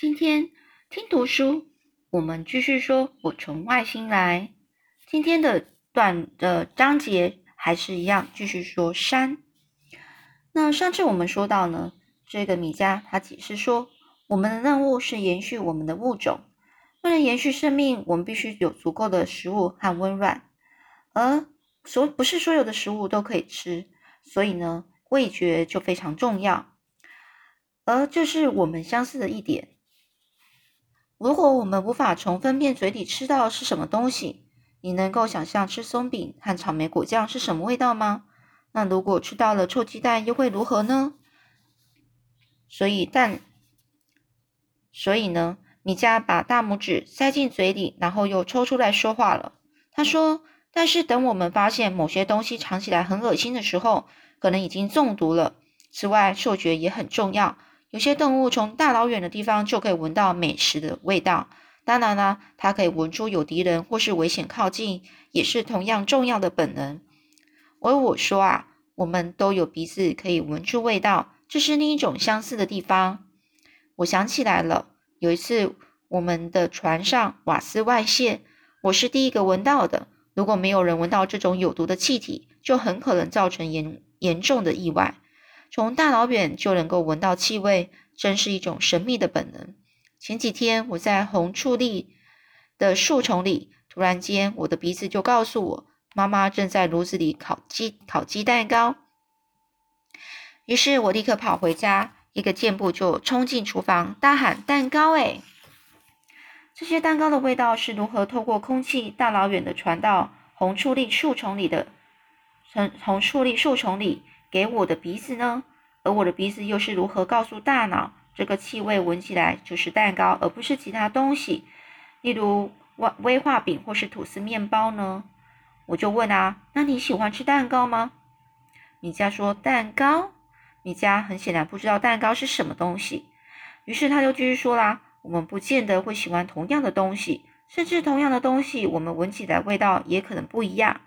今天听读书，我们继续说“我从外星来”。今天的段的章节还是一样，继续说山。那上次我们说到呢，这个米迦他解释说，我们的任务是延续我们的物种。为了延续生命，我们必须有足够的食物和温暖，而所不是所有的食物都可以吃，所以呢，味觉就非常重要。而这是我们相似的一点。如果我们无法从分辨嘴里吃到是什么东西，你能够想象吃松饼和草莓果酱是什么味道吗？那如果吃到了臭鸡蛋，又会如何呢？所以蛋，所以呢？米迦把大拇指塞进嘴里，然后又抽出来说话了。他说：“但是等我们发现某些东西尝起来很恶心的时候，可能已经中毒了。此外，嗅觉也很重要。有些动物从大老远的地方就可以闻到美食的味道。当然呢，它可以闻出有敌人或是危险靠近，也是同样重要的本能。而我说啊，我们都有鼻子可以闻出味道，这是另一种相似的地方。我想起来了。”有一次，我们的船上瓦斯外泄，我是第一个闻到的。如果没有人闻到这种有毒的气体，就很可能造成严严重的意外。从大老远就能够闻到气味，真是一种神秘的本能。前几天我在红树林的树丛里，突然间我的鼻子就告诉我，妈妈正在炉子里烤鸡烤鸡蛋糕。于是我立刻跑回家。一个箭步就冲进厨房，大喊：“蛋糕！”哎，这些蛋糕的味道是如何透过空气大老远的传到红树林树丛里的？从红树林树丛里给我的鼻子呢？而我的鼻子又是如何告诉大脑，这个气味闻起来就是蛋糕，而不是其他东西，例如威威化饼或是吐司面包呢？我就问啊，那你喜欢吃蛋糕吗？米迦说：“蛋糕。”米迦很显然不知道蛋糕是什么东西，于是他就继续说啦：“我们不见得会喜欢同样的东西，甚至同样的东西，我们闻起来味道也可能不一样。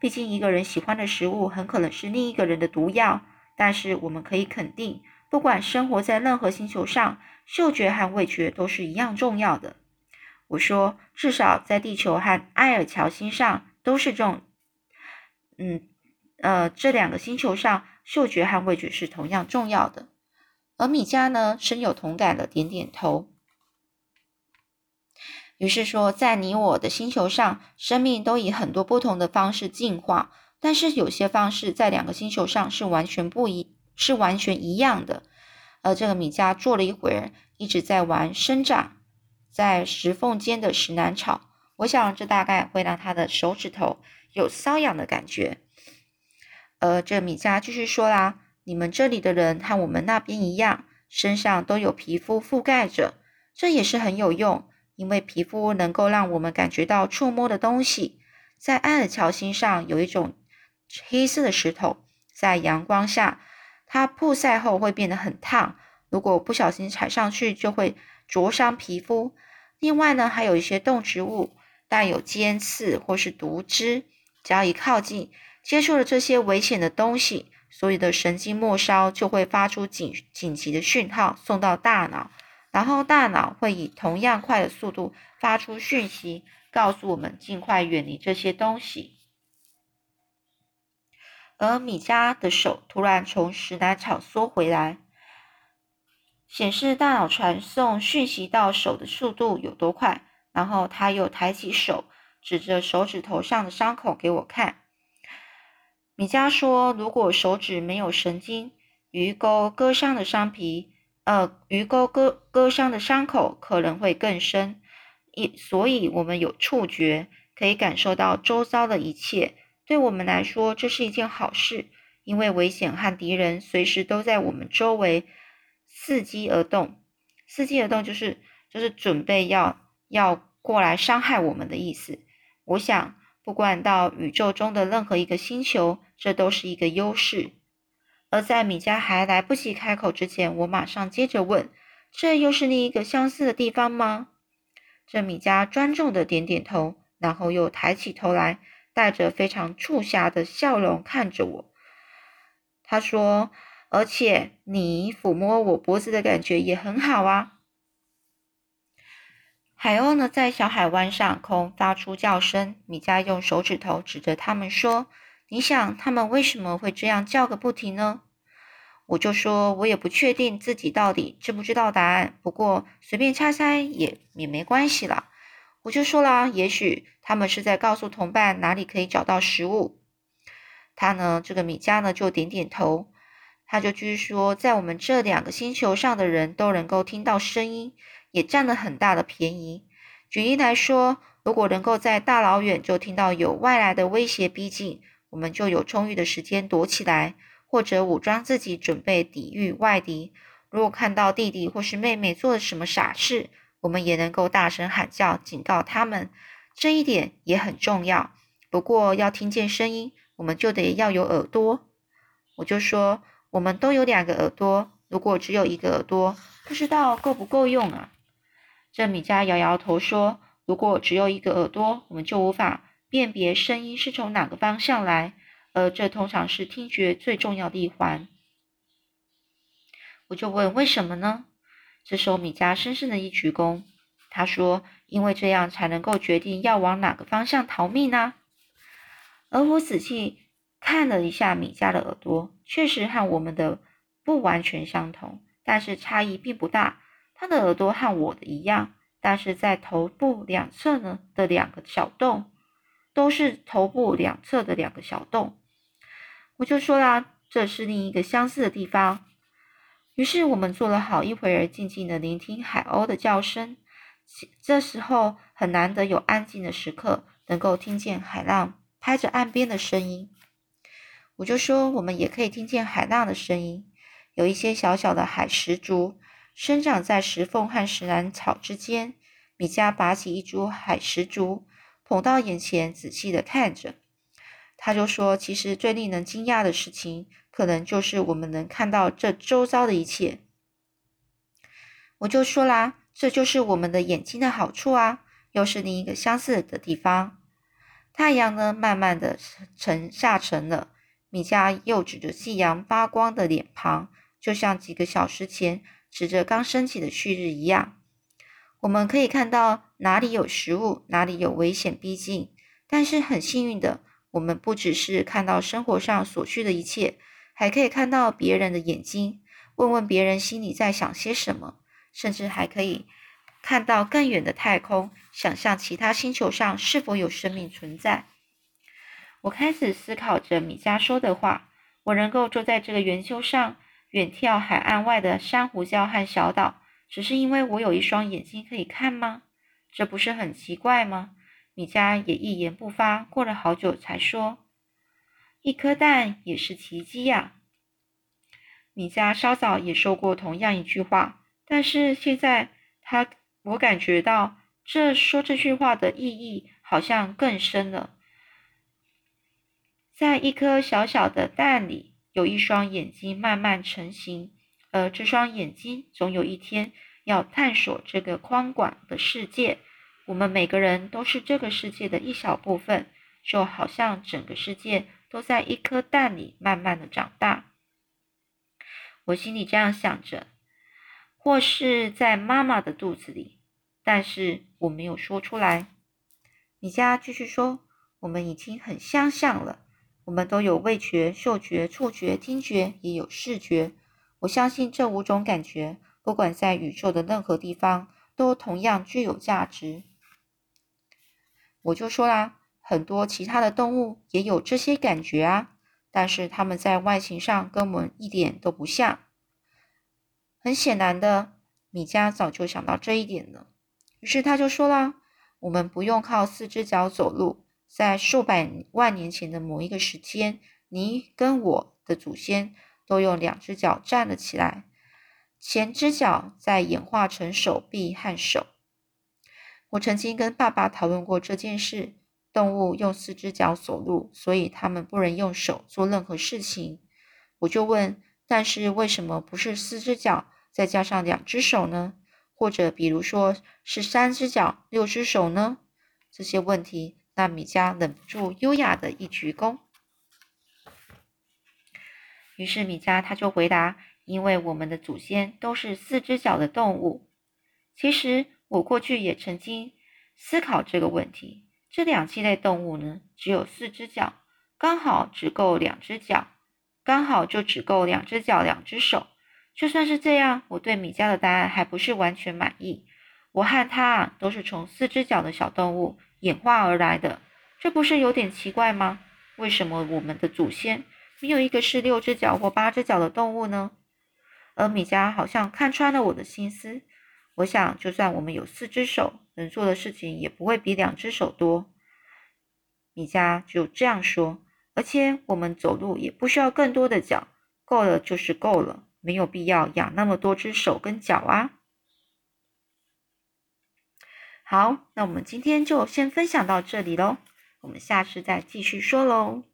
毕竟一个人喜欢的食物，很可能是另一个人的毒药。但是我们可以肯定，不管生活在任何星球上，嗅觉和味觉都是一样重要的。”我说：“至少在地球和埃尔乔星上都是这种，嗯，呃，这两个星球上。”嗅觉和味觉是同样重要的，而米迦呢深有同感的点点头。于是说，在你我的星球上，生命都以很多不同的方式进化，但是有些方式在两个星球上是完全不一，是完全一样的。而这个米迦坐了一会儿，一直在玩生长在石缝间的石楠草。我想，这大概会让他的手指头有瘙痒的感觉。呃这米迦继续说啦：“你们这里的人和我们那边一样，身上都有皮肤覆盖着，这也是很有用，因为皮肤能够让我们感觉到触摸的东西。在埃尔乔星上有一种黑色的石头，在阳光下，它曝晒后会变得很烫，如果不小心踩上去，就会灼伤皮肤。另外呢，还有一些动植物带有尖刺或是毒汁，只要一靠近。”接触了这些危险的东西，所有的神经末梢就会发出紧紧急的讯号送到大脑，然后大脑会以同样快的速度发出讯息，告诉我们尽快远离这些东西。而米迦的手突然从石楠草缩回来，显示大脑传送讯息到手的速度有多快。然后他又抬起手，指着手指头上的伤口给我看。米迦说：“如果手指没有神经，鱼钩割伤的伤皮，呃，鱼钩割割伤的伤口可能会更深。一，所以我们有触觉，可以感受到周遭的一切。对我们来说，这是一件好事，因为危险和敌人随时都在我们周围，伺机而动。伺机而动就是就是准备要要过来伤害我们的意思。我想。”不管到宇宙中的任何一个星球，这都是一个优势。而在米迦还来不及开口之前，我马上接着问：“这又是另一个相似的地方吗？”这米迦专注的点点头，然后又抬起头来，带着非常促狭的笑容看着我。他说：“而且你抚摸我脖子的感觉也很好啊。”海鸥呢，在小海湾上空发出叫声。米迦用手指头指着它们说：“你想，他们为什么会这样叫个不停呢？”我就说：“我也不确定自己到底知不知道答案，不过随便猜猜也也没关系了。”我就说了：“也许他们是在告诉同伴哪里可以找到食物。”他呢，这个米迦呢，就点点头。他就继续说：“在我们这两个星球上的人都能够听到声音。”也占了很大的便宜。举例来说，如果能够在大老远就听到有外来的威胁逼近，我们就有充裕的时间躲起来，或者武装自己，准备抵御外敌。如果看到弟弟或是妹妹做了什么傻事，我们也能够大声喊叫，警告他们。这一点也很重要。不过要听见声音，我们就得要有耳朵。我就说，我们都有两个耳朵，如果只有一个耳朵，不知道够不够用啊？这米迦摇摇头说：“如果只有一个耳朵，我们就无法辨别声音是从哪个方向来，而这通常是听觉最重要的一环。”我就问：“为什么呢？”这时候米迦深深的一鞠躬，他说：“因为这样才能够决定要往哪个方向逃命呢。”而我仔细看了一下米迦的耳朵，确实和我们的不完全相同，但是差异并不大。他的耳朵和我的一样，但是在头部两侧呢的两个小洞，都是头部两侧的两个小洞。我就说啦，这是另一个相似的地方。于是我们坐了好一会儿，静静的聆听海鸥的叫声。这时候很难得有安静的时刻，能够听见海浪拍着岸边的声音。我就说，我们也可以听见海浪的声音，有一些小小的海石竹。生长在石缝和石兰草之间。米加拔起一株海石竹，捧到眼前，仔细的看着。他就说：“其实最令人惊讶的事情，可能就是我们能看到这周遭的一切。”我就说啦：“这就是我们的眼睛的好处啊！”又是另一个相似的地方。太阳呢，慢慢的沉下沉了。米迦又指着夕阳发光的脸庞，就像几个小时前。指着刚升起的旭日一样，我们可以看到哪里有食物，哪里有危险逼近。但是很幸运的，我们不只是看到生活上所需的一切，还可以看到别人的眼睛，问问别人心里在想些什么，甚至还可以看到更远的太空，想象其他星球上是否有生命存在。我开始思考着米迦说的话：我能够坐在这个圆球上。远眺海岸外的珊瑚礁和小岛，只是因为我有一双眼睛可以看吗？这不是很奇怪吗？米迦也一言不发，过了好久才说：“一颗蛋也是奇迹呀。”米迦稍早也说过同样一句话，但是现在他，我感觉到这说这句话的意义好像更深了。在一颗小小的蛋里。有一双眼睛慢慢成型，而这双眼睛总有一天要探索这个宽广的世界。我们每个人都是这个世界的一小部分，就好像整个世界都在一颗蛋里慢慢的长大。我心里这样想着，或是在妈妈的肚子里，但是我没有说出来。米迦继续说：“我们已经很相像了。”我们都有味觉、嗅觉、触觉、听觉，也有视觉。我相信这五种感觉，不管在宇宙的任何地方，都同样具有价值。我就说啦，很多其他的动物也有这些感觉啊，但是它们在外形上跟我们一点都不像。很显然的，米迦早就想到这一点了，于是他就说啦：“我们不用靠四只脚走路。”在数百万年前的某一个时间，你跟我的祖先都用两只脚站了起来，前只脚在演化成手臂和手。我曾经跟爸爸讨论过这件事：动物用四只脚走路，所以他们不能用手做任何事情。我就问：但是为什么不是四只脚再加上两只手呢？或者比如说是三只脚六只手呢？这些问题。纳米迦忍不住优雅的一鞠躬，于是米迦他就回答：“因为我们的祖先都是四只脚的动物。其实我过去也曾经思考这个问题。这两栖类动物呢，只有四只脚，刚好只够两只脚，刚好就只够两只脚、两只手。就算是这样，我对米迦的答案还不是完全满意。我和他啊，都是从四只脚的小动物演化而来的，这不是有点奇怪吗？为什么我们的祖先没有一个是六只脚或八只脚的动物呢？而米迦好像看穿了我的心思。我想，就算我们有四只手，能做的事情也不会比两只手多。米迦就这样说。而且我们走路也不需要更多的脚，够了就是够了，没有必要养那么多只手跟脚啊。好，那我们今天就先分享到这里喽，我们下次再继续说喽。